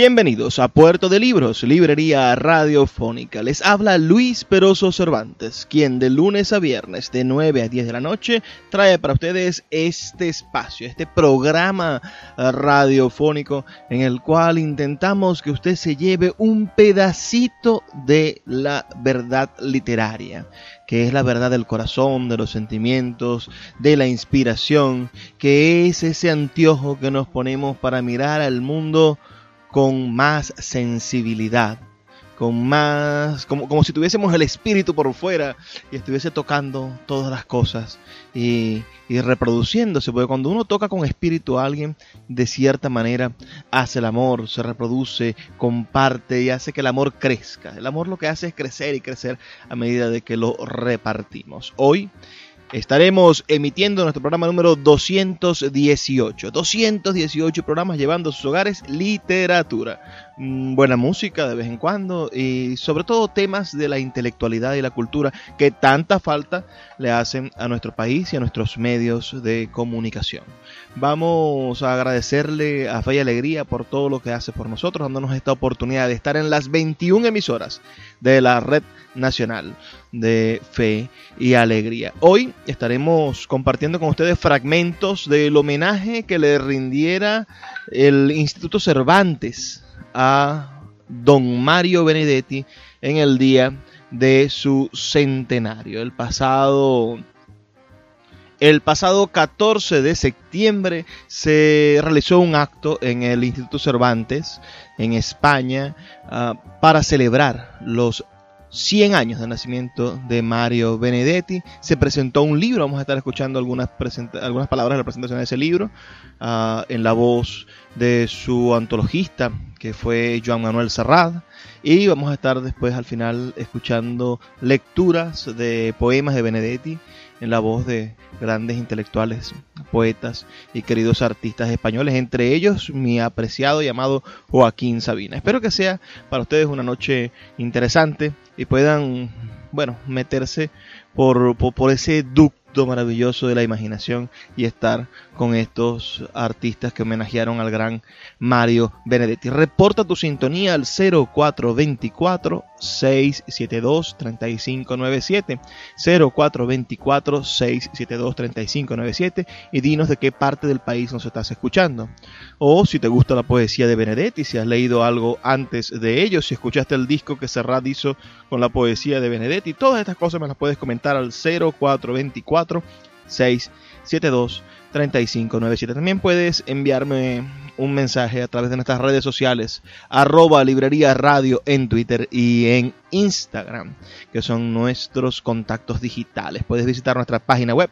Bienvenidos a Puerto de Libros, Librería Radiofónica. Les habla Luis Peroso Cervantes, quien de lunes a viernes de 9 a 10 de la noche trae para ustedes este espacio, este programa radiofónico en el cual intentamos que usted se lleve un pedacito de la verdad literaria que es la verdad del corazón, de los sentimientos, de la inspiración, que es ese anteojo que nos ponemos para mirar al mundo con más sensibilidad, con más, como, como si tuviésemos el espíritu por fuera y estuviese tocando todas las cosas y, y, reproduciéndose, porque cuando uno toca con espíritu a alguien, de cierta manera hace el amor, se reproduce, comparte y hace que el amor crezca. El amor lo que hace es crecer y crecer a medida de que lo repartimos. Hoy Estaremos emitiendo nuestro programa número 218. 218 programas llevando a sus hogares literatura. Mm, buena música de vez en cuando y sobre todo temas de la intelectualidad y la cultura que tanta falta le hacen a nuestro país y a nuestros medios de comunicación. Vamos a agradecerle a Fe y Alegría por todo lo que hace por nosotros, dándonos esta oportunidad de estar en las 21 emisoras de la red nacional de fe y alegría. Hoy estaremos compartiendo con ustedes fragmentos del homenaje que le rindiera el Instituto Cervantes a don Mario Benedetti en el día de su centenario, el pasado el pasado 14 de septiembre se realizó un acto en el Instituto Cervantes, en España, uh, para celebrar los 100 años de nacimiento de Mario Benedetti. Se presentó un libro, vamos a estar escuchando algunas, algunas palabras de la presentación de ese libro, uh, en la voz de su antologista, que fue Joan Manuel Serrat. Y vamos a estar después al final escuchando lecturas de poemas de Benedetti en la voz de grandes intelectuales, poetas y queridos artistas españoles, entre ellos mi apreciado llamado Joaquín Sabina. Espero que sea para ustedes una noche interesante y puedan, bueno, meterse por, por, ese ducto maravilloso de la imaginación y estar con estos artistas que homenajearon al gran Mario Benedetti. Reporta tu sintonía al 0424 672 3597 0424 672 3597 y dinos de qué parte del país nos estás escuchando. O si te gusta la poesía de Benedetti, si has leído algo antes de ello, si escuchaste el disco que Serrat hizo con la poesía de Benedetti, todas estas cosas me las puedes comentar al 0424 672 3597. También puedes enviarme un mensaje a través de nuestras redes sociales, arroba librería radio en Twitter y en Instagram, que son nuestros contactos digitales. Puedes visitar nuestra página web,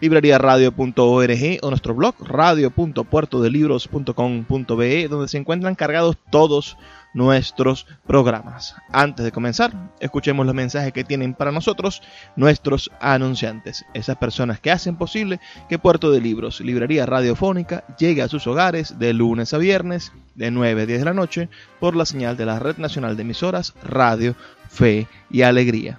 libreriaradio.org o nuestro blog, radio.puertodelibros.com.be, donde se encuentran cargados todos nuestros programas. Antes de comenzar, escuchemos los mensajes que tienen para nosotros nuestros anunciantes, esas personas que hacen posible que Puerto de Libros, Librería Radiofónica, llegue a sus hogares de lunes a viernes de 9 a 10 de la noche por la señal de la Red Nacional de Emisoras Radio, Fe y Alegría.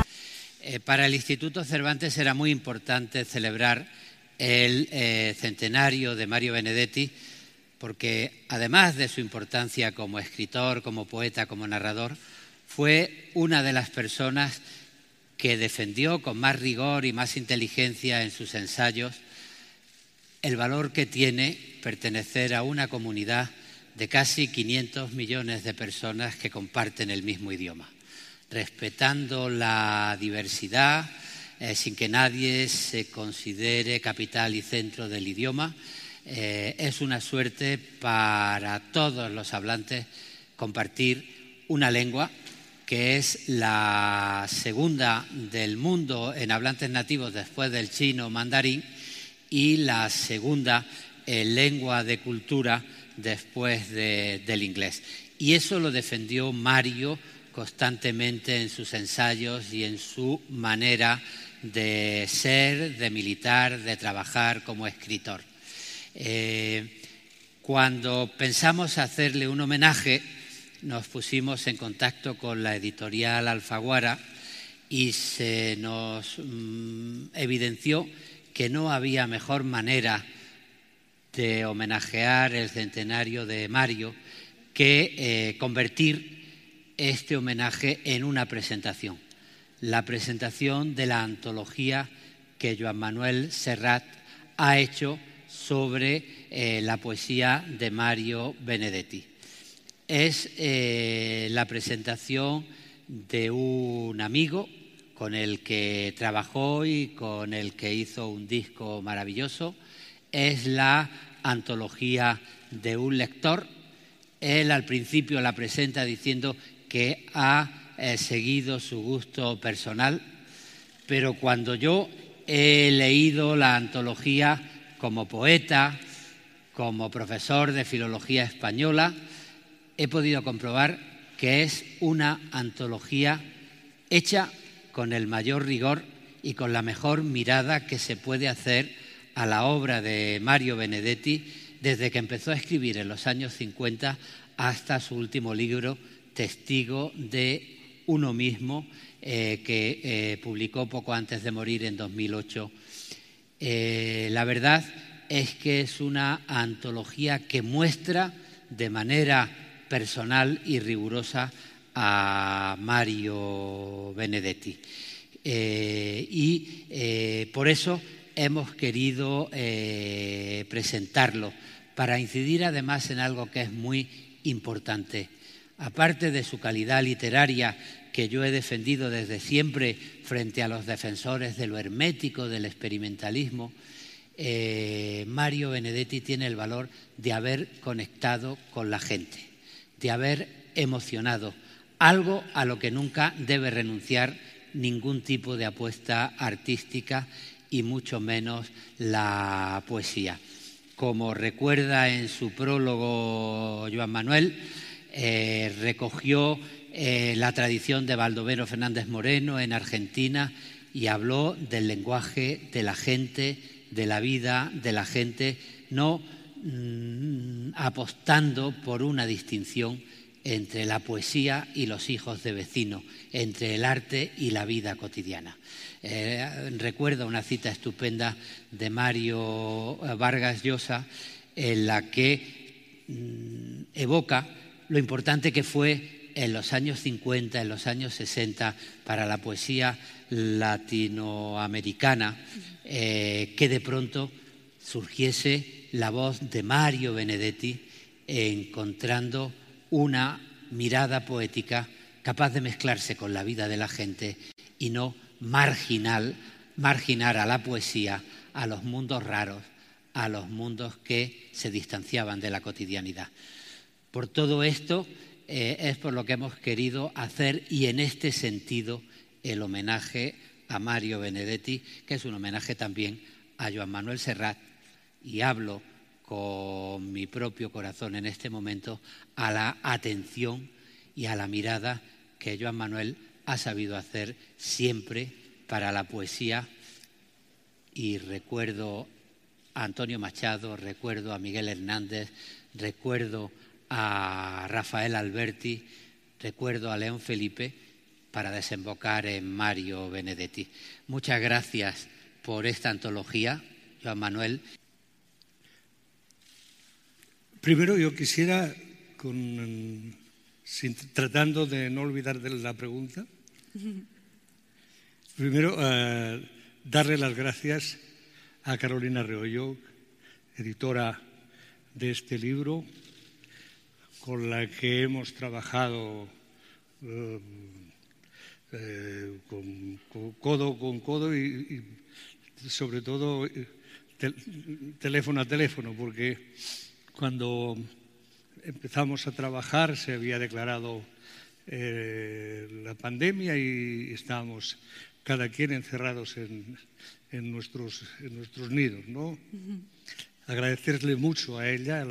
3597 0424 672 3597. para el Instituto Cervantes era muy importante celebrar el eh, centenario de Mario Benedetti porque además de su importancia como escritor, como poeta, como narrador, fue una de las personas que defendió con más rigor y más inteligencia en sus ensayos el valor que tiene pertenecer a una comunidad de casi 500 millones de personas que comparten el mismo idioma, respetando la diversidad, eh, sin que nadie se considere capital y centro del idioma. Eh, es una suerte para todos los hablantes compartir una lengua que es la segunda del mundo en hablantes nativos después del chino mandarín y la segunda en lengua de cultura después del inglés. Y eso lo defendió Mario constantemente en sus ensayos y en su manera de ser, de militar, de trabajar como escritor. Eh, cuando pensamos hacerle un homenaje, nos pusimos en contacto con la editorial Alfaguara y se nos mm, evidenció que no había mejor manera de homenajear el centenario de Mario que eh, convertir este homenaje en una presentación, la presentación de la antología que Joan Manuel Serrat ha hecho sobre eh, la poesía de Mario Benedetti es eh, la presentación de un amigo con el que trabajó y con el que hizo un disco maravilloso. Es la antología de un lector. Él al principio la presenta diciendo que ha eh, seguido su gusto personal, pero cuando yo he leído la antología como poeta, como profesor de filología española, he podido comprobar que es una antología hecha con el mayor rigor y con la mejor mirada que se puede hacer a la obra de Mario Benedetti desde que empezó a escribir en los años 50 hasta su último libro, Testigo de uno mismo, eh, que eh, publicó poco antes de morir en 2008. Eh, la verdad es que es una antología que muestra de manera personal y rigurosa a Mario Benedetti. Y por eso hemos querido presentarlo, para incidir además en algo que es muy importante. Aparte de su calidad literaria, que yo he defendido desde siempre frente a los defensores de lo hermético, del experimentalismo, Mario Benedetti tiene el valor de haber conectado con la gente de haber emocionado, algo a lo que nunca debe renunciar ningún tipo de apuesta artística y mucho menos la poesía. Como recuerda en su prólogo Joan Manuel, eh, recogió eh, la tradición de Baldomero Fernández Moreno en Argentina y habló del lenguaje de la gente, de la vida de la gente, no Mm, apostando por una distinción entre la poesía y los hijos de vecino, entre el arte y la vida cotidiana. Eh, recuerdo una cita estupenda de Mario Vargas Llosa en la que mm, evoca lo importante que fue en los años 50, en los años 60, para la poesía latinoamericana, eh, que de pronto surgiese la voz de Mario Benedetti encontrando una mirada poética capaz de mezclarse con la vida de la gente y no marginal, marginar a la poesía a los mundos raros, a los mundos que se distanciaban de la cotidianidad. Por todo esto eh, es por lo que hemos querido hacer y en este sentido el homenaje a Mario Benedetti, que es un homenaje también a Joan Manuel Serrat, y hablo con mi propio corazón en este momento a la atención y a la mirada que Joan Manuel ha sabido hacer siempre para la poesía. Y recuerdo a Antonio Machado, recuerdo a Miguel Hernández, recuerdo a Rafael Alberti, recuerdo a León Felipe para desembocar en Mario Benedetti. Muchas gracias por esta antología, Joan Manuel. Primero yo quisiera, tratando de no olvidar de la pregunta, primero eh, darle las gracias a Carolina Reollo, editora de este libro, con la que hemos trabajado eh, eh, codo con codo y, sobre todo teléfono a teléfono, porque cuando empezamos a trabajar se había declarado eh, la pandemia y estábamos cada quien encerrados en, nuestros, nidos. ¿no? Agradecerle mucho a ella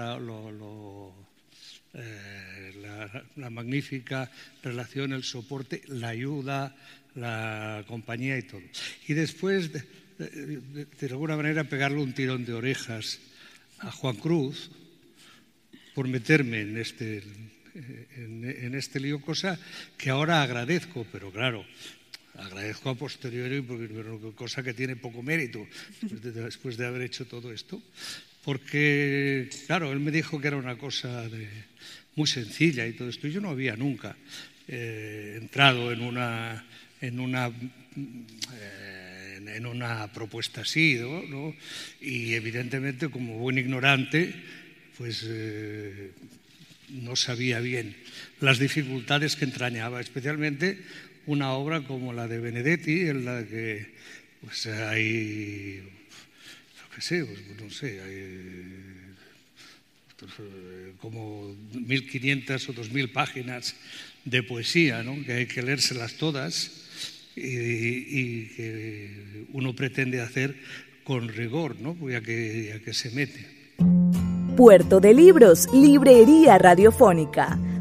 eh, la, magnífica relación, el soporte, la ayuda, la compañía y todo. Y después, de alguna manera, pegarle un tirón de orejas a Juan Cruz, por meterme en este, en, este lío, cosa que ahora agradezco, pero claro, agradezco a posteriori, porque cosa que tiene poco mérito después de, haber hecho todo esto, porque, claro, él me dijo que era una cosa muy sencilla y todo esto, yo no había nunca eh, entrado en una, en una eh, en una propuesta así, ¿no? Y evidentemente, como buen ignorante, pues eh, no sabía bien las dificultades que entrañaba, especialmente una obra como la de Benedetti, en la que pues, hay, sé, pues, no sé, hay pues, como 1.500 o 2.000 páginas de poesía, ¿no? que hay que leérselas todas y, que uno pretende hacer con rigor, ¿no? ya, que, ya que se mete. Puerto de Libros, Librería Radiofónica,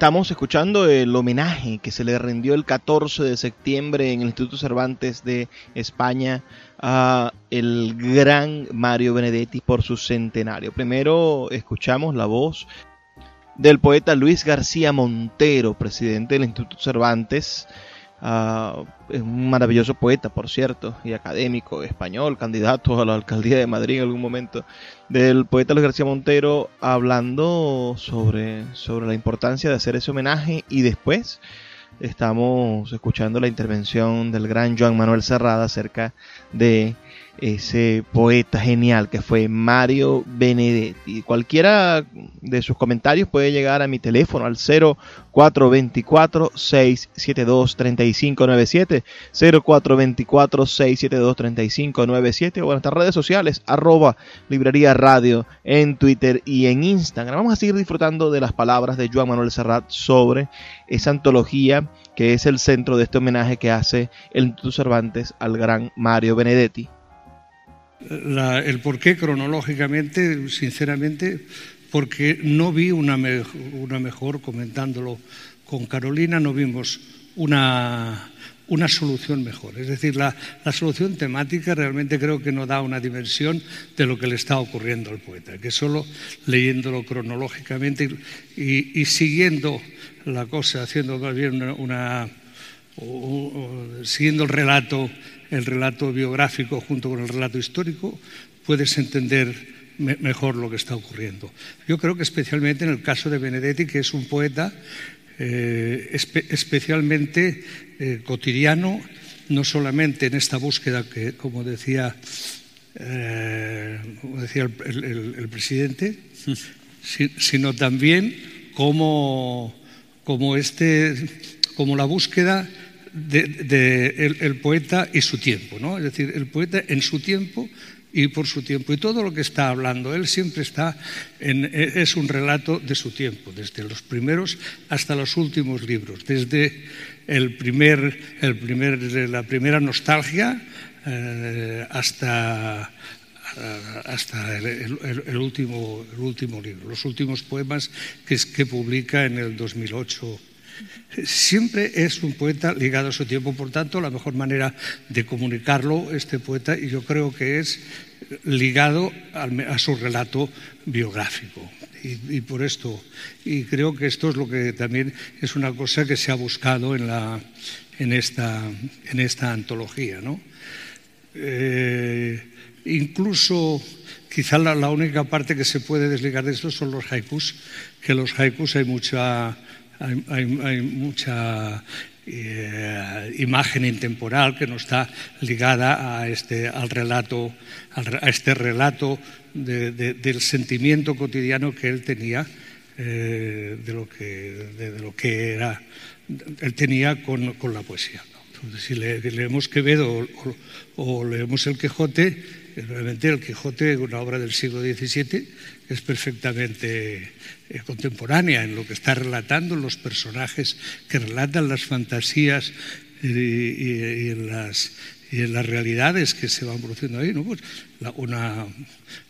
Estamos escuchando el homenaje que se le rindió el 14 de septiembre en el Instituto Cervantes de España a el gran Mario Benedetti por su centenario. Primero escuchamos la voz del poeta Luis García Montero, presidente del Instituto Cervantes, Uh, es un maravilloso poeta, por cierto, y académico español, candidato a la alcaldía de Madrid en algún momento, del poeta Luis García Montero, hablando sobre, sobre la importancia de hacer ese homenaje y después estamos escuchando la intervención del gran Joan Manuel Serrada acerca de ese poeta genial que fue Mario Benedetti. Cualquiera de sus comentarios puede llegar a mi teléfono al 0424-672-3597, 0424-672-3597 o en nuestras redes sociales, arroba librería radio en Twitter y en Instagram. Vamos a seguir disfrutando de las palabras de Joan Manuel Serrat sobre esa antología que es el centro de este homenaje que hace el Instituto Cervantes al gran Mario Benedetti el por qué cronológicamente, sinceramente, porque no vi una, una mejor, comentándolo con Carolina, no vimos una, una solución mejor. Es decir, la, la, solución temática realmente creo que no da una dimensión de lo que le está ocurriendo al poeta, que solo leyéndolo cronológicamente y, y siguiendo la cosa, haciendo más bien una, una siguiendo el relato, el relato biográfico junto con el relato histórico, puedes entender me, mejor lo que está ocurriendo. Yo creo que especialmente en el caso de Benedetti, que es un poeta eh, espe especialmente eh, cotidiano, no solamente en esta búsqueda que, como decía, eh, como decía el, presidente, si, sino también como, como, este, como la búsqueda de, el, poeta y su tiempo, ¿no? Es decir, el poeta en su tiempo y por su tiempo. Y todo lo que está hablando, él siempre está en, es un relato de su tiempo, desde los primeros hasta los últimos libros, desde el primer, el primer, la primera nostalgia eh, hasta, hasta el, el, el, último, el último libro, los últimos poemas que, que publica en el 2008 siempre es un poeta ligado a su tiempo. Por tanto, la mejor manera de comunicarlo, este poeta, y yo creo que es ligado a su relato biográfico. Y, por esto, y creo que esto es lo que también es una cosa que se ha buscado en, la, en, esta, en esta antología. ¿no? Eh, incluso, quizá la, la única parte que se puede desligar de esto son los haikus, que los haikus hay mucha hay, mucha eh, imagen intemporal que no está ligada a este, al relato, a este relato de, de, del sentimiento cotidiano que él tenía, eh, de, lo que, de, lo que era, él tenía con, la poesía. Si le, leemos Quevedo o leemos El Quijote, realmente El Quijote, una obra del siglo XVII, es perfectamente eh, contemporánea en lo que está relatando, los personajes que relatan las fantasías y, y, en las realidades que se van produciendo ahí. Pues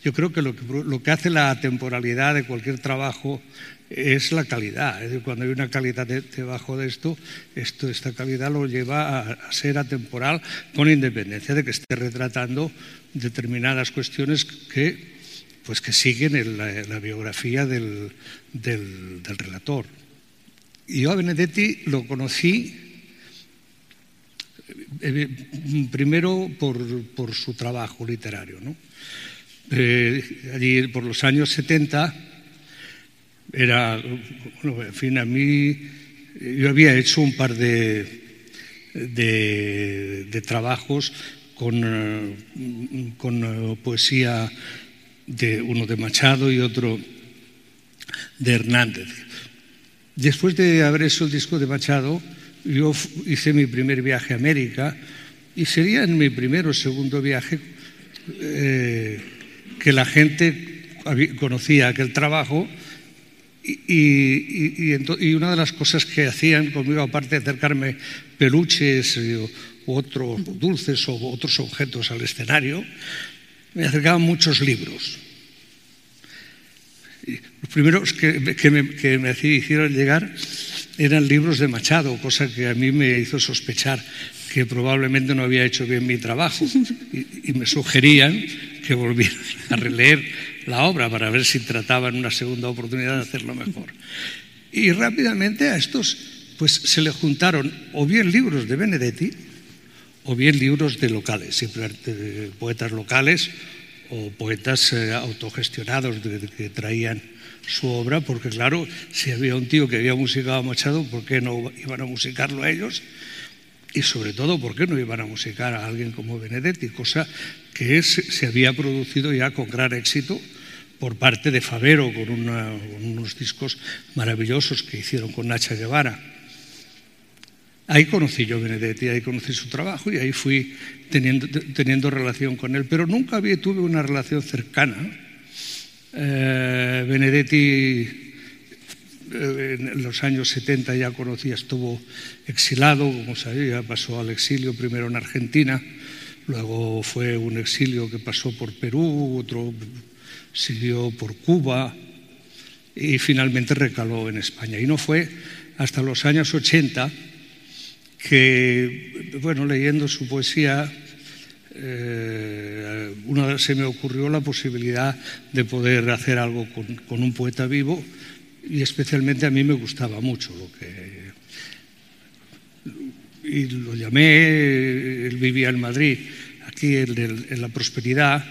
yo creo que lo, que lo que hace la temporalidad de cualquier trabajo es la calidad. Cuando hay una calidad de, debajo de esto, esto, esta calidad lo lleva a, a, ser atemporal con independencia de que esté retratando determinadas cuestiones que, pues que siguen en la, biografía del, relator. Y yo a Benedetti lo conocí eh, primero por, por, su trabajo literario. ¿no? Eh, allí por los años 70 era, bueno, en fin, a mí yo había hecho un par de, de, trabajos con, con poesía de uno de Machado y otro de Hernández. Después de haber hecho el disco de Machado, yo hice mi primer viaje a América y sería en mi primer o segundo viaje eh, que la gente conocía aquel trabajo y, y, y, y, una de las cosas que hacían conmigo, aparte de acercarme peluches u otros dulces o otros objetos al escenario, me acercaban muchos libros. Los primeros que, que me, que me hicieron llegar eran libros de Machado, cosa que a mí me hizo sospechar que probablemente no había hecho bien mi trabajo y, y me sugerían que volviera a releer la obra para ver si trataban una segunda oportunidad de hacerlo mejor. Y rápidamente a estos pues se le juntaron o bien libros de Benedetti o bien libros de locales, siempre poetas locales o poetas eh, autogestionados que traían su obra, porque claro, si había un tío que había musicado a Machado, ¿por qué no iban a musicarlo a ellos? Y sobre todo, ¿por qué no iban a musicar a alguien como Benedetti? Cosa que se había producido ya con gran éxito por parte de Favero, con, unos discos maravillosos que hicieron con Nacha Guevara. Ahí conocí yo a Benedetti, ahí conocí su trabajo y ahí fui teniendo, teniendo relación con él, pero nunca tuve una relación cercana eh, Benedetti en los años 70 ya conocía, estuvo exilado, como sabía, pasó al exilio primero en Argentina, luego fue un exilio que pasó por Perú, otro siguió por Cuba, y finalmente recaló en España. Y no fue hasta los años 80 que, bueno, leyendo su poesía, eh, una, se me ocurrió la posibilidad de poder hacer algo con, un poeta vivo y especialmente a mí me gustaba mucho lo que... Y lo llamé, él vivía en Madrid, aquí en, la prosperidad,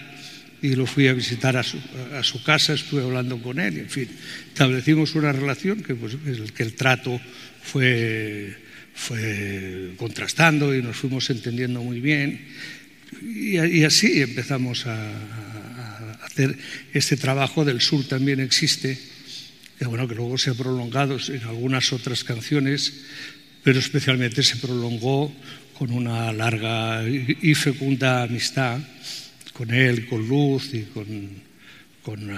y lo fui a visitar a su, a su, casa, estuve hablando con él, en fin, establecimos una relación que, pues, el, que el trato fue, fue contrastando y nos fuimos entendiendo muy bien. Y, así empezamos a, hacer este trabajo del sur también existe, que, bueno, que luego se ha prolongado en algunas otras canciones, pero especialmente se prolongó con una larga y fecunda amistad con él, con Luz y con, con,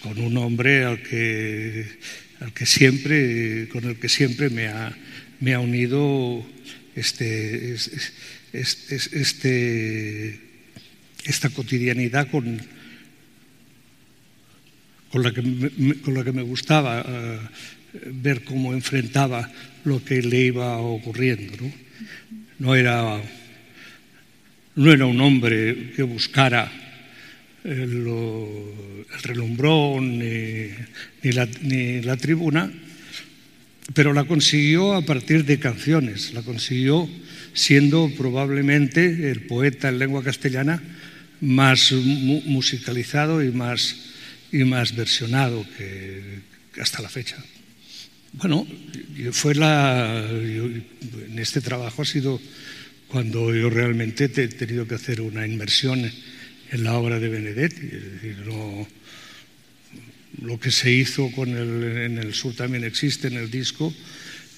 con un hombre al que, al que siempre, con el que siempre me ha, me ha unido este, este, esta cotidianidad con, con, la que me, con la que me gustaba uh, ver cómo enfrentaba lo que le iba ocurriendo. ¿no? no era no era un hombre que buscara el, el relumbrón ni, ni, la, ni, la, tribuna, pero la consiguió a partir de canciones, la consiguió siendo probablemente el poeta en lengua castellana más mu musicalizado y más, y más versionado que, hasta la fecha. Bueno, fue la, yo, en este trabajo ha sido cuando yo realmente he tenido que hacer una inmersión en la obra de Benedetti. Es decir, no, lo que se hizo con el, en el sur también existe en el disco.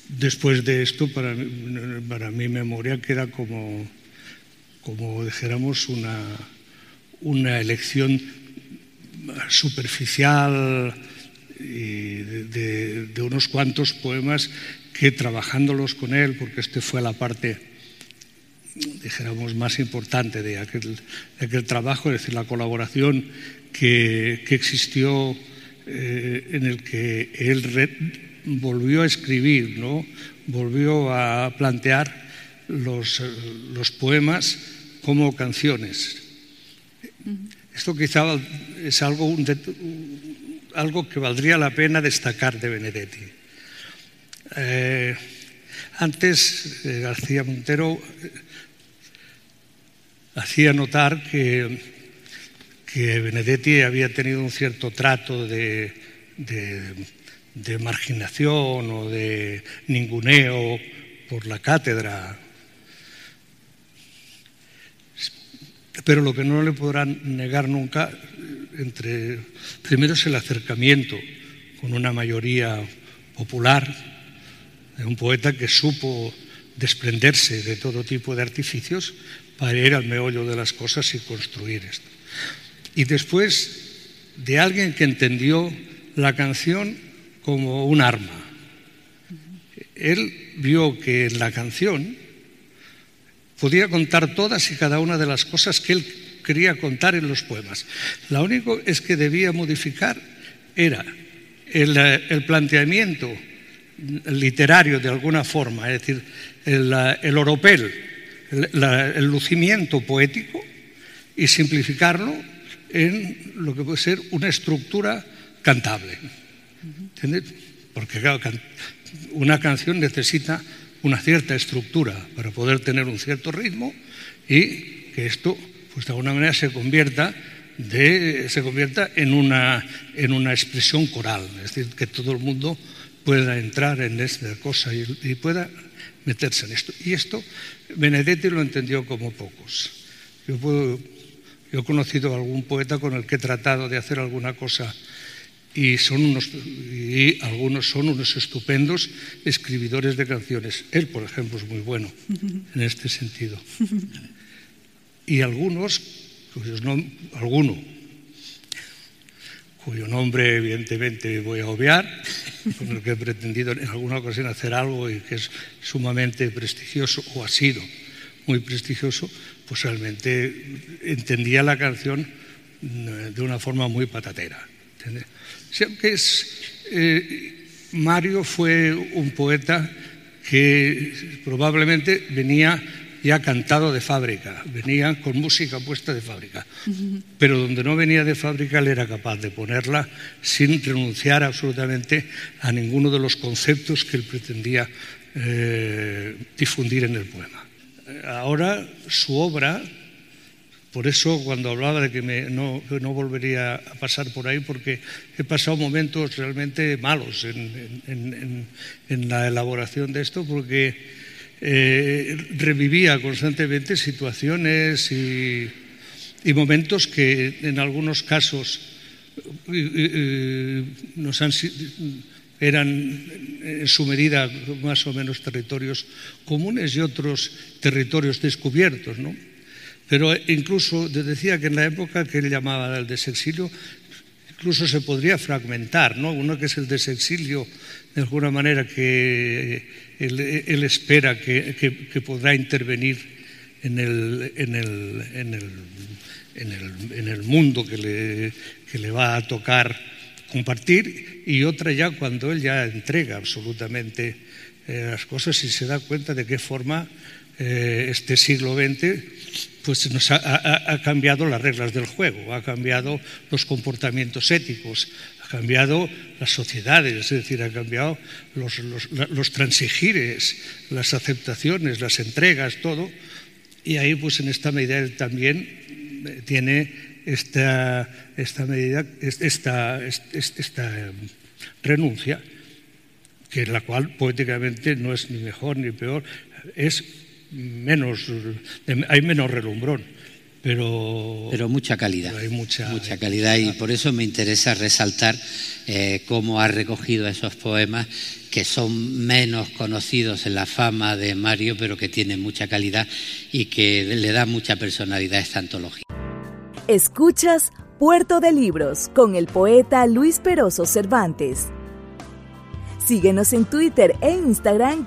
Después de esto, para, para mi memoria queda como, como dijéramos, una, una elección superficial de unos cuantos poemas que trabajándolos con él, porque este fue la parte dijéramos, más importante de aquel, de aquel trabajo, es decir, la colaboración que, que existió eh, en el que él re, volvió a escribir, ¿no? volvió a plantear los, los poemas como canciones. Esto quizá es algo, algo que valdría la pena destacar de Benedetti. Eh, antes, eh, García Montero hacía notar que, que, Benedetti había tenido un cierto trato de, de marginación o de ninguneo por la cátedra. Pero lo que no le podrán negar nunca, entre, primero es el acercamiento con una mayoría popular de un poeta que supo desprenderse de todo tipo de artificios para ir al meollo de las cosas y construir esto. Y después de alguien que entendió la canción como un arma. Él vio que en la canción podía contar todas y cada una de las cosas que él quería contar en los poemas. Lo único es que debía modificar era el, el planteamiento literario de alguna forma, es decir, el, el oropel, la, el lucimiento poético y simplificarlo en lo que puede ser una estructura cantable. ¿Entiendes? Porque claro, una canción necesita una cierta estructura para poder tener un cierto ritmo y que esto, pues de alguna manera, se convierta, de, se convierta en, una, en una expresión coral, es decir, que todo el mundo pueda entrar en esta cosa y, pueda meterse en esto. Y esto Benedetti lo entendió como pocos. Yo, he conocido a algún poeta con el que he tratado de hacer alguna cosa y, son unos, algunos son unos estupendos escribidores de canciones. Él, por ejemplo, es muy bueno en este sentido. Y algunos, cuyos nom alguno, cuyo nombre evidentemente voy a obviar, con el que he pretendido en alguna ocasión hacer algo y que es sumamente prestigioso, o ha sido muy prestigioso, pues realmente entendía la canción de una forma muy patatera. Es, eh, Mario fue un poeta que probablemente venía ya cantado de fábrica, venía con música puesta de fábrica, pero donde no venía de fábrica él era capaz de ponerla sin renunciar absolutamente a ninguno de los conceptos que él pretendía eh, difundir en el poema. Ahora su obra, por eso cuando hablaba de que, no, volvería a pasar por ahí, porque he pasado momentos realmente malos en la elaboración de esto, porque eh, revivía constantemente situaciones y, momentos que en algunos casos eran en su medida más o menos territorios comunes y otros territorios descubiertos. ¿no? Pero incluso decía que en la época que él llamaba el desexilio, incluso se podría fragmentar, ¿no? Uno que es el desexilio, de alguna manera que él, espera que, podrá intervenir en el, mundo que le, le va a tocar compartir, y otra ya cuando él ya entrega absolutamente eh, las cosas y se da cuenta de qué forma eh, este siglo XX pues nos ha, cambiado las reglas del juego, ha cambiado los comportamientos éticos, ha cambiado las sociedades, es decir, ha cambiado los, transigires, las aceptaciones, las entregas, todo. Y ahí, pues en esta medida, él también eh, tiene esta, esta medida, esta, esta, em, renuncia, que la cual poéticamente no es ni mejor ni peor, es menos, hay menos relumbrón. Pero, pero mucha calidad. hay mucha, mucha calidad y por eso me interesa resaltar eh, cómo ha recogido esos poemas que son menos conocidos en la fama de Mario, pero que tienen mucha calidad y que le da mucha personalidad a esta antología. Escuchas Puerto de Libros con el poeta Luis Peroso Cervantes. Síguenos en Twitter e Instagram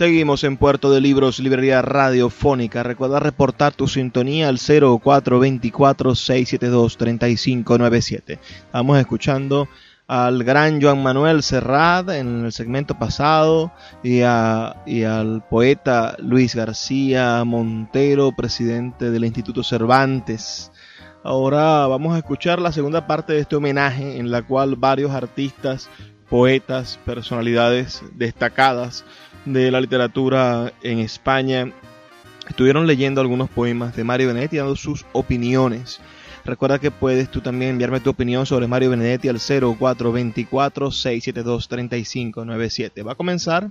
Seguimos en Puerto de Libros, Librería Radiofónica. Recuerda reportar tu sintonía al 0424-672-3597. Estamos escuchando al gran Joan Manuel Serrat en el segmento pasado y, y al poeta Luis García Montero, presidente del Instituto Cervantes. Ahora vamos a escuchar la segunda parte de este homenaje en la cual varios artistas, poetas, personalidades destacadas de la literatura en España estuvieron leyendo algunos poemas de Mario Benedetti dando sus opiniones. Recuerda que puedes tú también enviarme tu opinión sobre Mario Benedetti al 0424-672-3597. Va a comenzar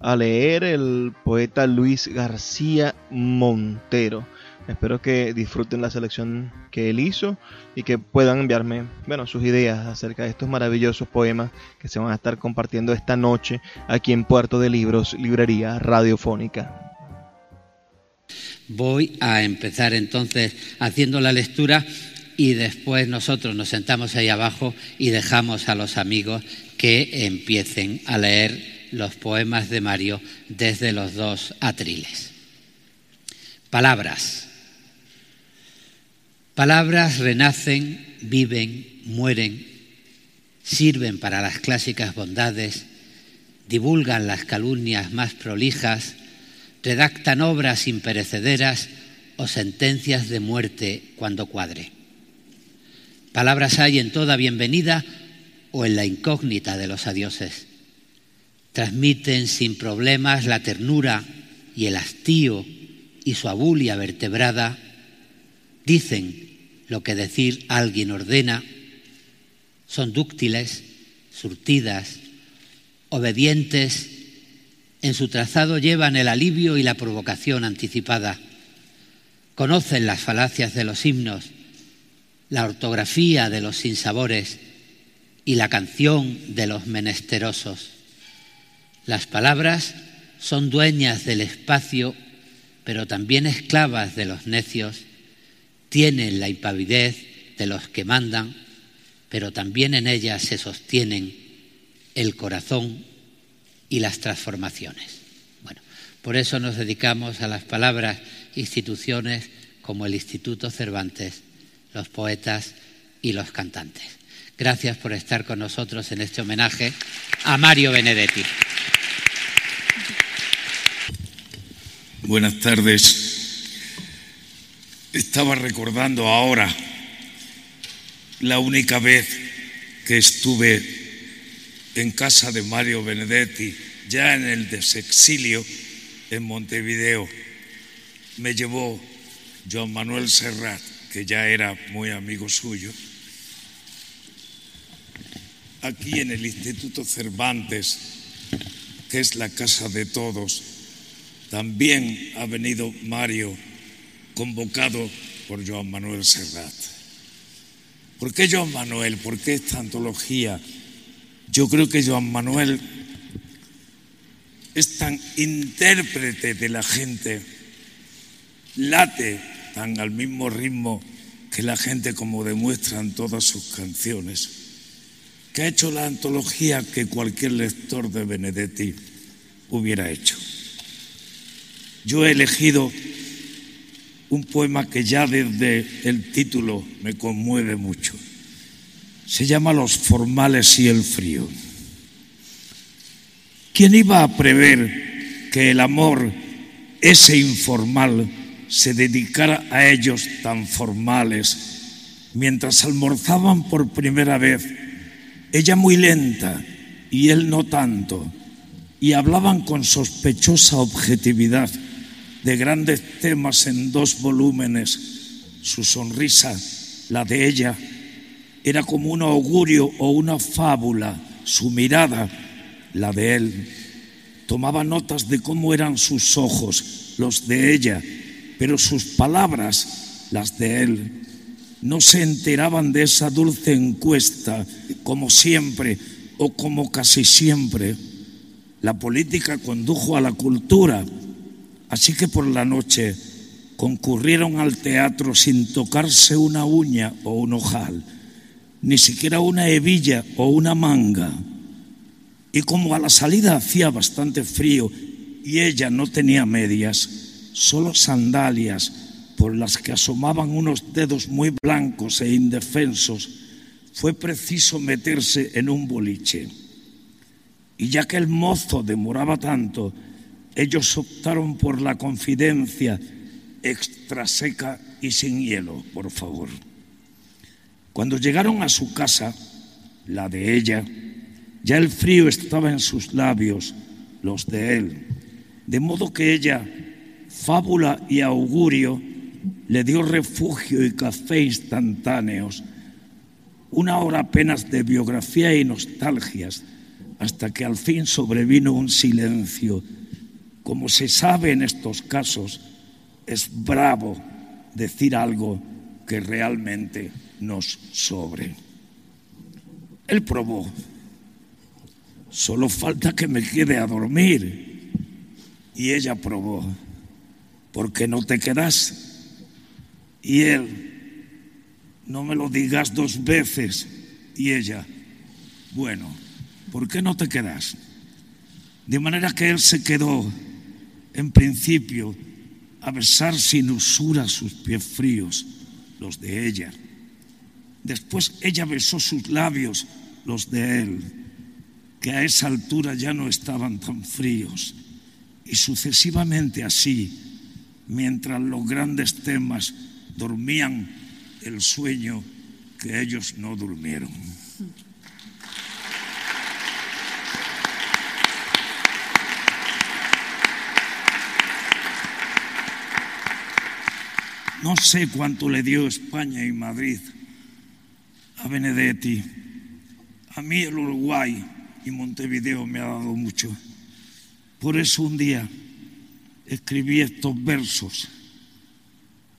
a leer el poeta Luis García Montero. Espero que disfruten la selección que él hizo y que puedan enviarme bueno, sus ideas acerca de estos maravillosos poemas que se van a estar compartiendo esta noche aquí en Puerto de Libros, Librería Radiofónica. Voy a empezar entonces haciendo la lectura y después nosotros nos sentamos ahí abajo y dejamos a los amigos que empiecen a leer los poemas de Mario desde los dos atriles. Palabras. Palabras renacen, viven, mueren, sirven para las clásicas bondades, divulgan las calumnias más prolijas, redactan obras imperecederas o sentencias de muerte cuando cuadre. Palabras hay en toda bienvenida o en la incógnita de los adioses. Transmiten sin problemas la ternura y el hastío y su abulia vertebrada. Dicen lo que decir alguien ordena, son dúctiles, surtidas, obedientes, en su trazado llevan el alivio y la provocación anticipada, conocen las falacias de los himnos, la ortografía de los sinsabores y la canción de los menesterosos. Las palabras son dueñas del espacio, pero también esclavas de los necios, tienen la impavidez de los que mandan, pero también en ellas se sostienen el corazón y las transformaciones. Bueno, por eso nos dedicamos a las palabras instituciones como el Instituto Cervantes, los poetas y los cantantes. Gracias por estar con nosotros en este homenaje a Mario Benedetti. Buenas tardes. Estaba recordando ahora la única vez que estuve en casa de Mario Benedetti, ya en el desexilio en Montevideo. Me llevó Joan Manuel Serrat, que ya era muy amigo suyo, aquí en el Instituto Cervantes, que es la casa de todos también ha venido Mario, convocado por Joan Manuel Serrat. ¿Por qué Joan Manuel? ¿Por qué esta antología? Yo creo que Joan Manuel es tan intérprete de la gente, late tan al mismo ritmo que la gente como demuestran todas sus canciones, que ha hecho la antología que cualquier lector de Benedetti hubiera hecho. Yo he elegido un poema que ya desde el título me conmueve mucho. Se llama Los formales y el frío. ¿Quién iba a prever que el amor, ese informal, se dedicara a ellos tan formales, mientras almorzaban por primera vez, ella muy lenta y él no tanto, y hablaban con sospechosa objetividad? De grandes temas en dos volúmenes. Su sonrisa, la de ella, era como un augurio o una fábula. Su mirada, la de él, tomaba notas de cómo eran sus ojos, los de ella, pero sus palabras, las de él, no se enteraban de esa dulce encuesta, como siempre o como casi siempre. La política condujo a la cultura, Así que por la noche concurrieron al teatro sin tocarse una uña o un ojal, ni siquiera una hebilla o una manga. Y como a la salida hacía bastante frío y ella no tenía medias, solo sandalias por las que asomaban unos dedos muy blancos e indefensos, fue preciso meterse en un boliche. Y ya que el mozo demoraba tanto, ellos optaron por la confidencia extra seca y sin hielo, por favor. Cuando llegaron a su casa, la de ella, ya el frío estaba en sus labios, los de él, de modo que ella, fábula y augurio, le dio refugio y café instantáneos, una hora apenas de biografía y nostalgias, hasta que al fin sobrevino un silencio como se sabe en estos casos, es bravo decir algo que realmente nos sobre. Él probó. Solo falta que me quede a dormir. Y ella probó. ¿Por qué no te quedas? Y él, no me lo digas dos veces. Y ella, bueno, ¿por qué no te quedas? De manera que él se quedó en principio a besar sin usura sus pies fríos, los de ella. Después ella besó sus labios, los de él, que a esa altura ya no estaban tan fríos. Y sucesivamente así, mientras los grandes temas dormían el sueño que ellos no durmieron. No sé cuánto le dio España y Madrid a Benedetti. A mí el Uruguay y Montevideo me ha dado mucho. Por eso un día escribí estos versos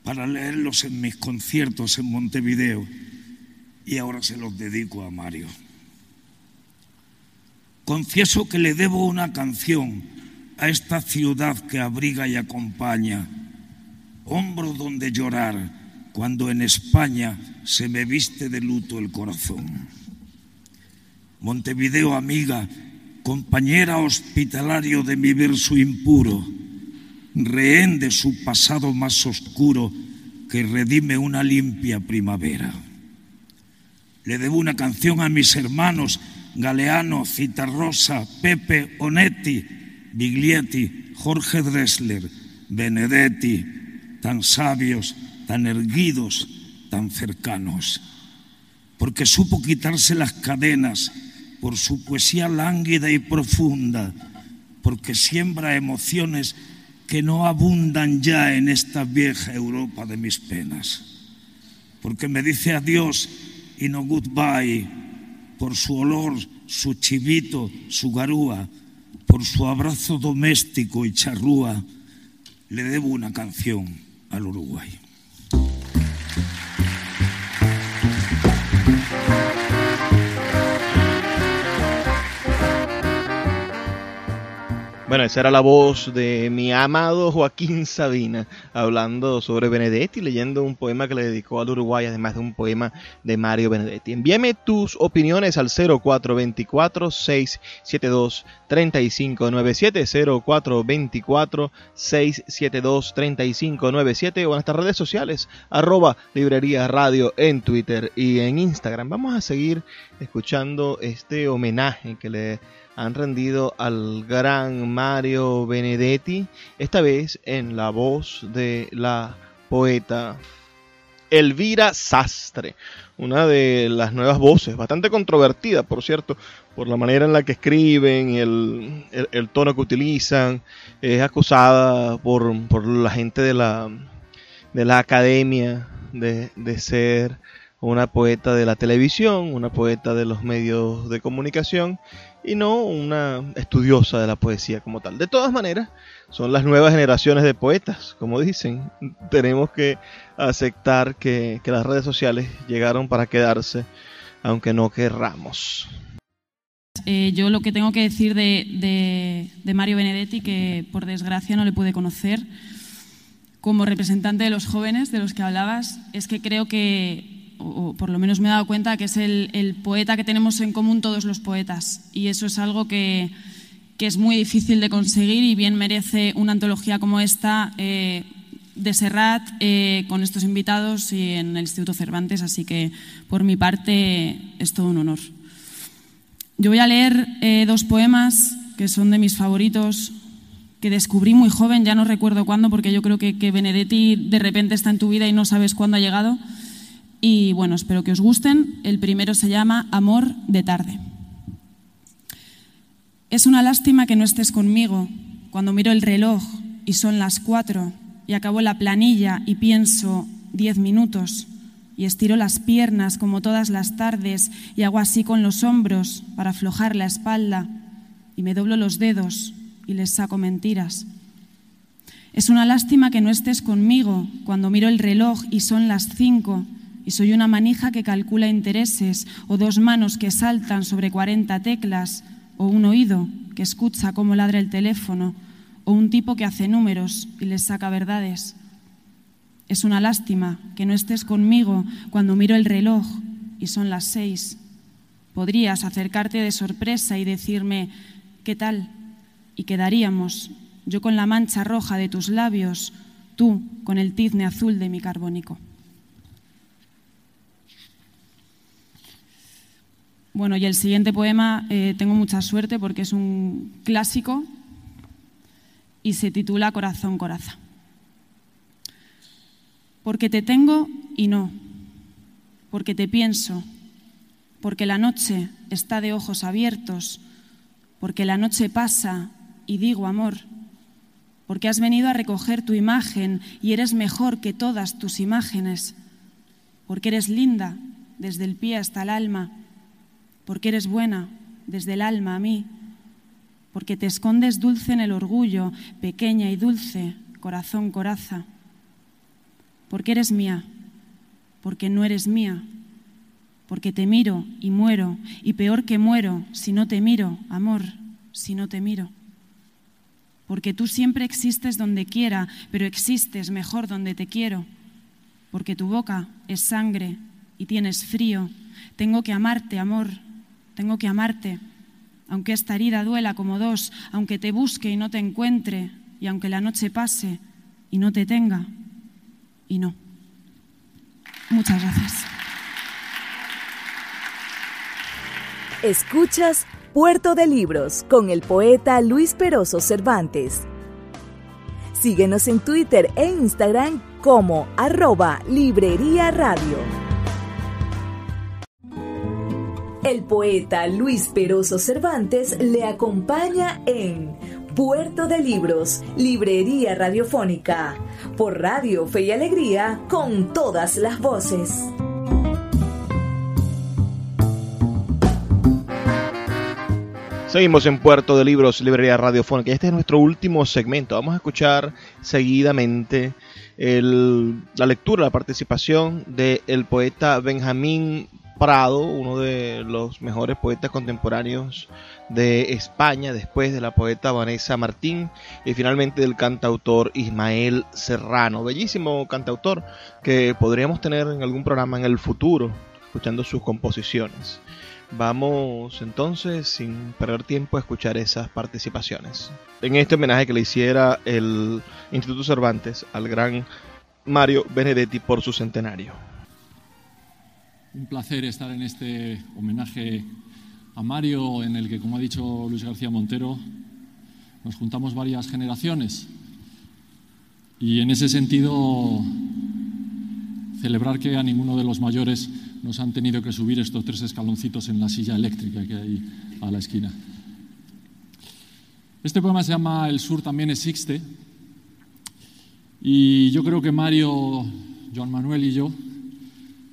para leerlos en mis conciertos en Montevideo y ahora se los dedico a Mario. confieso que le debo una canción a esta ciudad que abriga y acompaña, hombro donde llorar cuando en España se me viste de luto el corazón. Montevideo, amiga, compañera hospitalario de mi verso impuro, rehén de su pasado más oscuro que redime una limpia primavera. Le debo una canción a mis hermanos Galeano, Citarrosa, Pepe Onetti, Biglietti, Jorge Dressler, Benedetti, tan sabios, tan erguidos, tan cercanos, porque supo quitarse las cadenas por su poesía lánguida y profunda, porque siembra emociones que no abundan ya en esta vieja Europa de mis penas, porque me dice adiós y no goodbye, por su olor, su chivito, su garúa, por su abrazo doméstico y charrúa, le debo una canción al Uruguay. Bueno, esa era la voz de mi amado Joaquín Sabina, hablando sobre Benedetti, leyendo un poema que le dedicó al Uruguay, además de un poema de Mario Benedetti. Envíame tus opiniones al 0424-672-3597, 0424-672-3597 o en nuestras redes sociales, arroba librería radio en Twitter y en Instagram. Vamos a seguir escuchando este homenaje que le han rendido al gran Mario Benedetti, esta vez en la voz de la poeta Elvira Sastre, una de las nuevas voces, bastante controvertida, por cierto, por la manera en la que escriben, el, el, tono que utilizan, es acusada por, por la gente de la, de la academia de, de ser una poeta de la televisión, una poeta de los medios de comunicación y no una estudiosa de la poesía como tal. De todas maneras, son las nuevas generaciones de poetas, como dicen. Tenemos que aceptar que, las redes sociales llegaron para quedarse, aunque no querramos. Eh, yo lo que tengo que decir de, de Mario Benedetti, que por desgracia no le pude conocer, como representante de los jóvenes de los que hablabas, es que creo que o por lo menos me he dado cuenta que es el, poeta que tenemos en común todos los poetas. Y eso es algo que, es muy difícil de conseguir y bien merece una antología como esta eh, de Serrat eh, con estos invitados y en el Instituto Cervantes. Así que por mi parte es todo un honor. Yo voy a leer eh, dos poemas que son de mis favoritos, que descubrí muy joven, ya no recuerdo cuándo, porque yo creo que, que Benedetti de repente está en tu vida y no sabes cuándo ha llegado. Y bueno, espero que os gusten. El primero se llama Amor de tarde. Es una lástima que no estés conmigo cuando miro el reloj y son las cuatro y acabo la planilla y pienso diez minutos y estiro las piernas como todas las tardes y hago así con los hombros para aflojar la espalda y me doblo los dedos y les saco mentiras. Es una lástima que no estés conmigo cuando miro el reloj y son las cinco y soy una manija que calcula intereses, o dos manos que saltan sobre 40 teclas, o un oído que escucha cómo ladra el teléfono, o un tipo que hace números y les saca verdades. Es una lástima que no estés conmigo cuando miro el reloj y son las seis. Podrías acercarte de sorpresa y decirme, ¿qué tal? Y quedaríamos, yo con la mancha roja de tus labios, tú con el tizne azul de mi carbónico. Bueno, y el siguiente poema eh, tengo mucha suerte porque es un clásico y se titula Corazón, coraza. Porque te tengo y no, porque te pienso, porque la noche está de ojos abiertos, porque la noche pasa y digo amor, porque has venido a recoger tu imagen y eres mejor que todas tus imágenes, porque eres linda desde el pie hasta el alma porque eres buena desde el alma a mí, porque te escondes dulce en el orgullo, pequeña y dulce, corazón coraza, porque eres mía, porque no eres mía, porque te miro y muero, y peor que muero si no te miro, amor, si no te miro. Porque tú siempre existes donde quiera, pero existes mejor donde te quiero. Porque tu boca es sangre y tienes frío. Tengo que amarte, amor, tengo que amarte. Aunque esta herida duela como dos, aunque te busque y no te encuentre, y aunque la noche pase y no te tenga, y no. Muchas gracias. Escuchas Puerto de Libros con el poeta Luis Peroso Cervantes. Síguenos en Twitter e Instagram como arroba Librería Radio. El poeta Luis Peroso Cervantes le acompaña en Puerto de Libros, Librería Radiofónica, por Radio Fe y Alegría, con todas las voces. Seguimos en Puerto de Libros, Librería Radiofónica. Este es nuestro último segmento. Vamos a escuchar seguidamente la lectura, la participación del poeta Benjamín Prado, uno de los mejores poetas contemporáneos de España, después de la poeta Vanessa Martín y finalmente del cantautor Ismael Serrano. Bellísimo cantautor que podríamos tener en algún programa en el futuro, escuchando sus composiciones. Vamos entonces, sin perder tiempo, a escuchar esas participaciones. En este homenaje que le hiciera el Instituto Cervantes al gran Mario Benedetti por su centenario. Un placer estar en este homenaje a Mario, en el que, como ha dicho Luis García Montero, nos juntamos varias generaciones. Y en ese sentido, celebrar que a ninguno de los mayores nos han tenido que subir estos tres escaloncitos en la silla eléctrica que hay a la esquina. Este poema se llama El sur también existe y yo creo que Mario, Joan Manuel y yo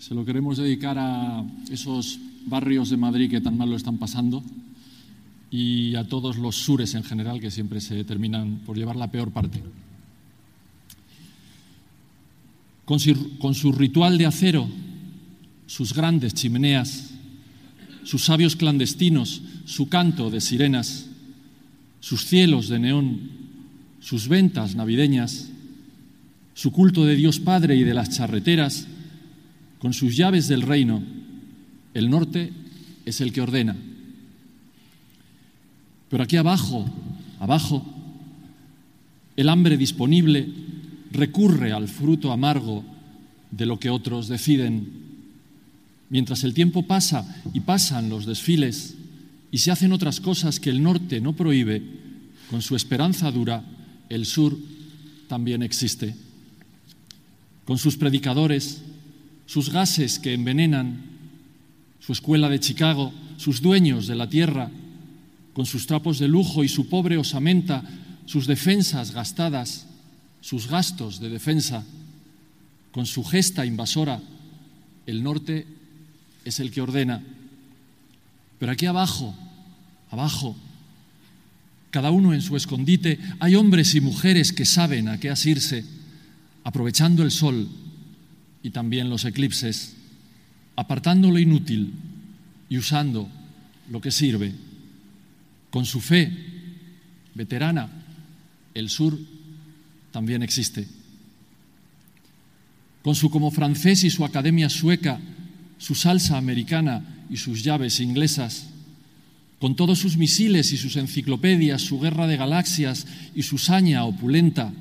se lo queremos dedicar a esos barrios de Madrid que tan mal lo están pasando y a todos los sures en general que siempre se terminan por llevar la peor parte. Con su, con su ritual de acero sus grandes chimeneas, sus sabios clandestinos, su canto de sirenas, sus cielos de neón, sus ventas navideñas, su culto de Dios Padre y de las charreteras, con sus llaves del reino, el norte es el que ordena. Pero aquí abajo, abajo, el hambre disponible recurre al fruto amargo de lo que otros deciden Mientras el tiempo pasa y pasan los desfiles y se hacen otras cosas que el norte no prohíbe, con su esperanza dura, el sur también existe. Con sus predicadores, sus gases que envenenan, su escuela de Chicago, sus dueños de la tierra, con sus trapos de lujo y su pobre osamenta, sus defensas gastadas, sus gastos de defensa, con su gesta invasora, el norte es el que ordena. Pero aquí abajo, abajo, cada uno en su escondite, hay hombres y mujeres que saben a qué asirse, aprovechando el sol y también los eclipses, apartando lo inútil y usando lo que sirve. Con su fe veterana, el sur también existe. Con su como francés y su academia sueca, su salsa americana y sus llaves inglesas, con todos sus misiles y sus enciclopedias, su guerra de galaxias y su saña opulenta,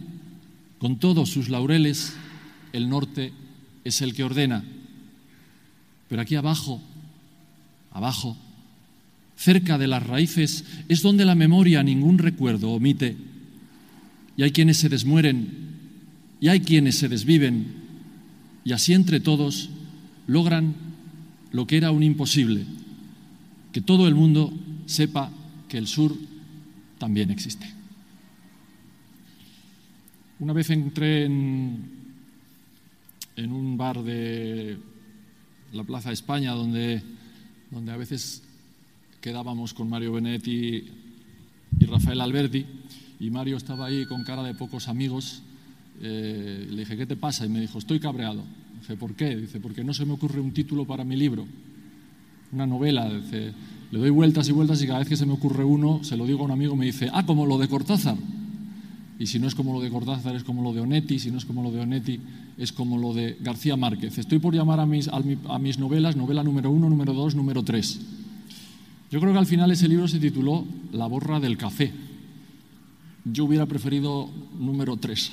con todos sus laureles, el norte es el que ordena. Pero aquí abajo, abajo, cerca de las raíces, es donde la memoria ningún recuerdo omite. Y hay quienes se desmueren, y hay quienes se desviven, y así entre todos logran lo que era un imposible, que todo el mundo sepa que el sur también existe. Una vez entré en, en un bar de la Plaza España donde, donde a veces quedábamos con Mario Benetti y Rafael Alberti y Mario estaba ahí con cara de pocos amigos. Eh, le dije, ¿qué te pasa? Y me dijo, estoy cabreado. Dice, ¿por qué? Dice, porque no se me ocurre un título para mi libro. una novela. le doy vueltas y vueltas y cada vez que se me ocurre uno, se lo digo a un amigo, me dice, ah, como lo de Cortázar. Y si no es como lo de Cortázar, es como lo de Onetti, si no es como lo de Onetti, es como lo de García Márquez. Estoy por llamar a mis, a mis novelas novela número uno, número dos, número tres. Yo creo que al final ese libro se tituló La borra del café. Yo hubiera preferido número tres.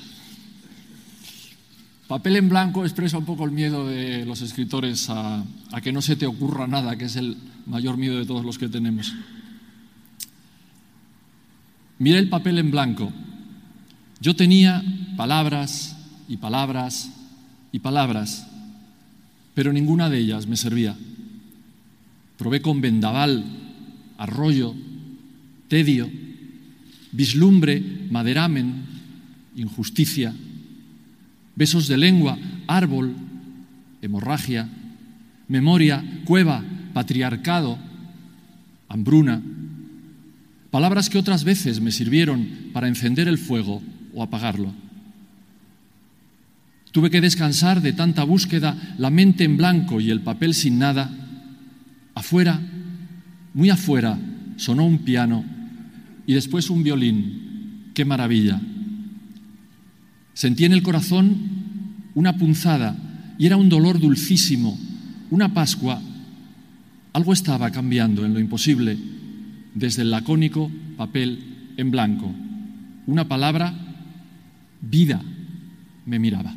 Papel en blanco expresa un poco el miedo de los escritores a, que no se te ocurra nada, que es el mayor miedo de todos los que tenemos. Mira el papel en blanco. Yo tenía palabras y palabras y palabras, pero ninguna de ellas me servía. Probé con vendaval, arroyo, tedio, vislumbre, maderamen, injusticia, besos de lengua, árbol, hemorragia, memoria, cueva, patriarcado, hambruna, palabras que otras veces me sirvieron para encender el fuego o apagarlo. Tuve que descansar de tanta búsqueda, la mente en blanco y el papel sin nada. Afuera, muy afuera, sonó un piano y después un violín. ¡Qué maravilla! Sentí en el corazón una punzada y era un dolor dulcísimo, una Pascua. Algo estaba cambiando en lo imposible desde el lacónico papel en blanco. Una palabra, vida, me miraba.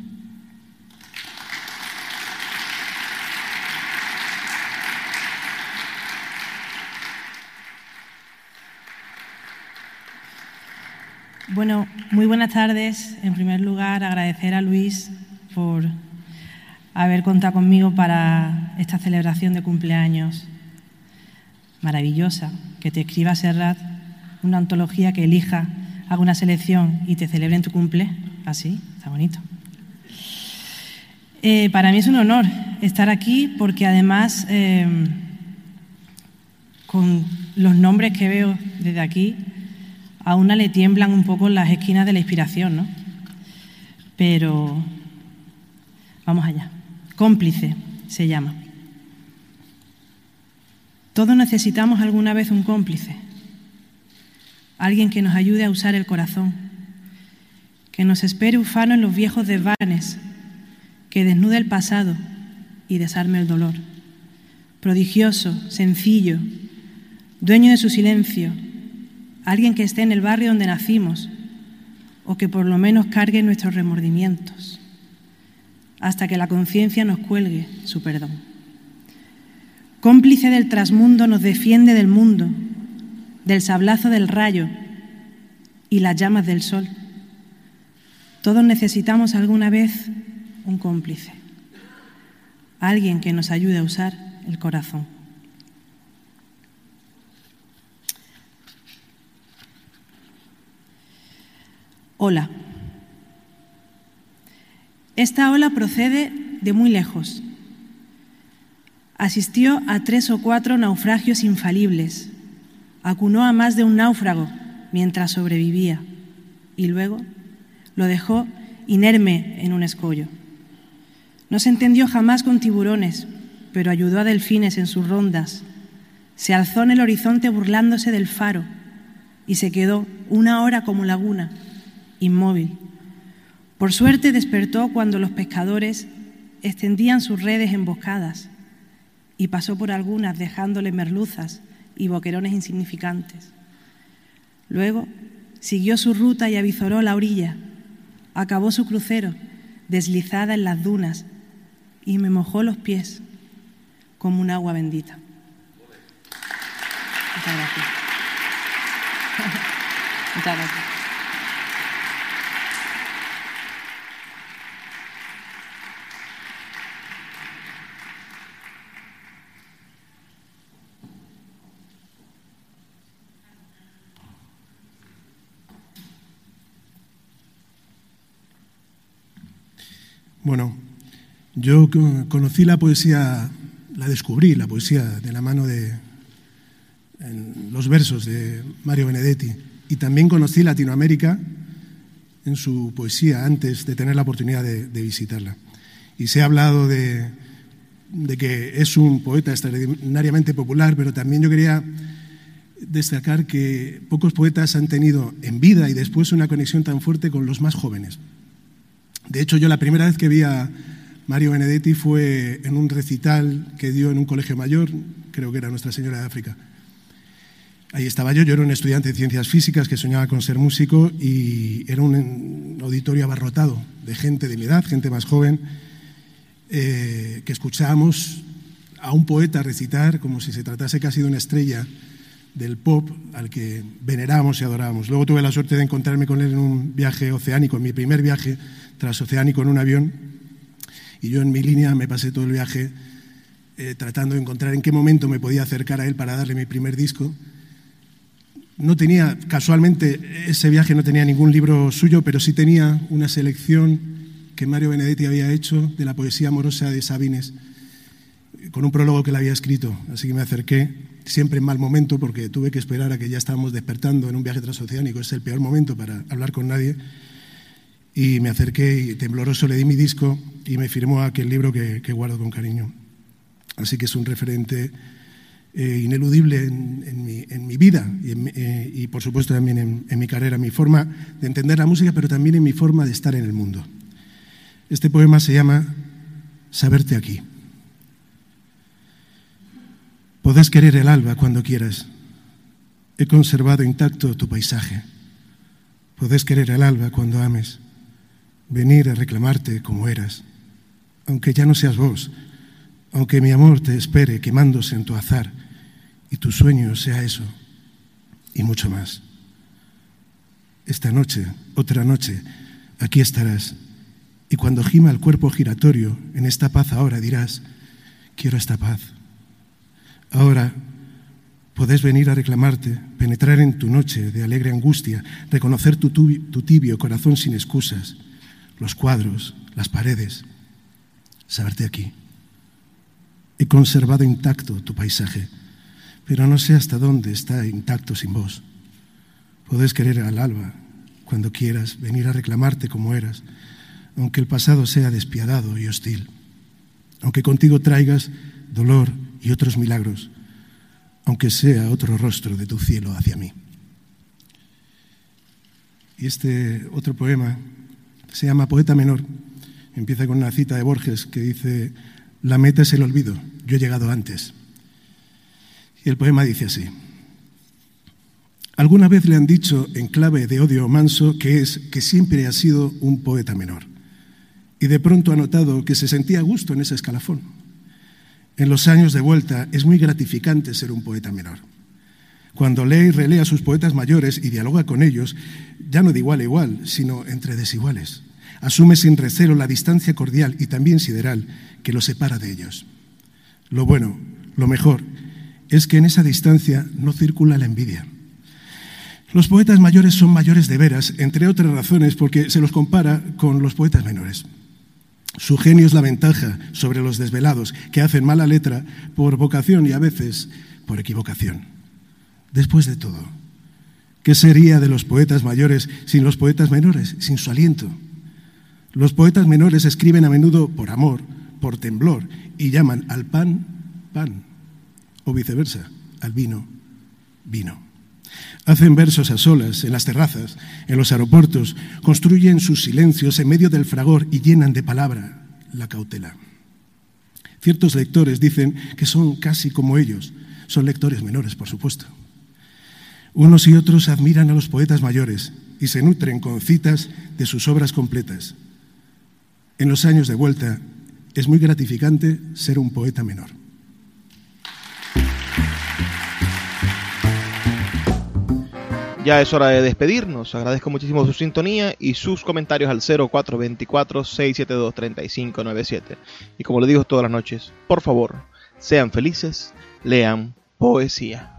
Bueno, muy buenas tardes. En primer lugar, agradecer a Luis por haber contado conmigo para esta celebración de cumpleaños maravillosa, que te escriba Serrat una antología que elija, haga una selección y te celebre en tu cumple. Así, está bonito. Eh, para mí es un honor estar aquí porque además eh, con los nombres que veo desde aquí, a una le tiemblan un poco las esquinas de la inspiración, ¿no? Pero vamos allá. Cómplice se llama. Todos necesitamos alguna vez un cómplice, alguien que nos ayude a usar el corazón, que nos espere ufano en los viejos desvanes, que desnude el pasado y desarme el dolor. Prodigioso, sencillo, dueño de su silencio, alguien que esté en el barrio donde nacimos o que por lo menos cargue nuestros remordimientos, hasta que la conciencia nos cuelgue su perdón. Cómplice del trasmundo nos defiende del mundo, del sablazo del rayo y las llamas del sol. Todos necesitamos alguna vez un cómplice, alguien que nos ayude a usar el corazón. ola. Esta ola procede de muy lejos. Asistió a tres o cuatro naufragios infalibles, acunó a más de un náufrago mientras sobrevivía y luego lo dejó inerme en un escollo. No se entendió jamás con tiburones, pero ayudó a delfines en sus rondas. Se alzó en el horizonte burlándose del faro y se quedó una hora como laguna inmóvil. Por suerte despertó cuando los pescadores extendían sus redes emboscadas y pasó por algunas dejándole merluzas y boquerones insignificantes. Luego siguió su ruta y avizoró la orilla. Acabó su crucero, deslizada en las dunas, y me mojó los pies como un agua bendita. Muchas gracias. Muchas gracias. Bueno, yo conocí la poesía, la descubrí, la poesía de la mano de los versos de Mario Benedetti y también conocí Latinoamérica en su poesía antes de tener la oportunidad de, visitarla. Y se ha hablado de de que es un poeta extraordinariamente popular, pero también yo quería destacar que pocos poetas han tenido en vida y después una conexión tan fuerte con los más jóvenes. De hecho, yo la primera vez que vi a Mario Benedetti fue en un recital que dio en un colegio mayor, creo que era Nuestra Señora de África. Ahí estaba yo, yo era un estudiante de ciencias físicas que soñaba con ser músico y era un auditorio abarrotado de gente de mi edad, gente más joven, eh, que escuchábamos a un poeta recitar como si se tratase casi de una estrella del pop al que veneramos y adorábamos. Luego tuve la suerte de encontrarme con él en un viaje oceánico, en mi primer viaje transoceánico en un avión, y yo en mi línea me pasé todo el viaje eh, tratando de encontrar en qué momento me podía acercar a él para darle mi primer disco. No tenía, casualmente, ese viaje no tenía ningún libro suyo, pero sí tenía una selección que Mario Benedetti había hecho de la poesía amorosa de Sabines, con un prólogo que le había escrito. Así que me acerqué siempre en mal momento porque tuve que esperar a que ya estábamos despertando en un viaje transoceánico, es el peor momento para hablar con nadie. Y me acerqué y tembloroso le di mi disco y me firmó aquel libro que, guardo con cariño. Así que es un referente eh, ineludible en, mi, vida y, eh, por supuesto también en, mi carrera, mi forma de entender la música, pero también en mi forma de estar en el mundo. Este poema se llama Saberte aquí. Podés querer el alba cuando quieras. He conservado intacto tu paisaje. Podés querer el alba cuando ames. Venir a reclamarte como eras. Aunque ya no seas vos, aunque mi amor te espere quemándose en tu azar y tu sueño sea eso y mucho más. Esta noche, otra noche, aquí estarás. Y cuando gima el cuerpo giratorio en esta paz ahora dirás, quiero esta paz Ahora podés venir a reclamarte, penetrar en tu noche de alegre angustia, reconocer tu, tibio corazón sin excusas, los cuadros, las paredes, saberte aquí. He conservado intacto tu paisaje, pero no sé hasta dónde está intacto sin vos. Podés querer al alba cuando quieras, venir a reclamarte como eras, aunque el pasado sea despiadado y hostil, aunque contigo traigas dolor y otros milagros, aunque sea otro rostro de tu cielo hacia mí. Y este otro poema se llama Poeta Menor. Empieza con una cita de Borges que dice, la meta es el olvido, yo he llegado antes. Y el poema dice así, alguna vez le han dicho en clave de odio manso que es que siempre ha sido un poeta menor. Y de pronto ha notado que se sentía a gusto en ese escalafón en los años de vuelta es muy gratificante ser un poeta menor. Cuando lee y relee a sus poetas mayores y dialoga con ellos, ya no de igual a igual, sino entre desiguales. Asume sin recelo la distancia cordial y también sideral que los separa de ellos. Lo bueno, lo mejor, es que en esa distancia no circula la envidia. Los poetas mayores son mayores de veras, entre otras razones porque se los compara con los poetas menores. Su genio es la ventaja sobre los desvelados, que hacen mala letra por vocación y a veces por equivocación. Después de todo, ¿qué sería de los poetas mayores sin los poetas menores, sin su aliento? Los poetas menores escriben a menudo por amor, por temblor, y llaman al pan pan, o viceversa, al vino vino. Hacen versos a solas, en las terrazas, en los aeropuertos, construyen sus silencios en medio del fragor y llenan de palabra la cautela. Ciertos lectores dicen que son casi como ellos, son lectores menores, por supuesto. Unos y otros admiran a los poetas mayores y se nutren con citas de sus obras completas. En los años de vuelta es muy gratificante ser un poeta menor. Ya es hora de despedirnos. Agradezco muchísimo su sintonía y sus comentarios al 0424-672-3597. Y como le digo todas las noches, por favor, sean felices, lean poesía.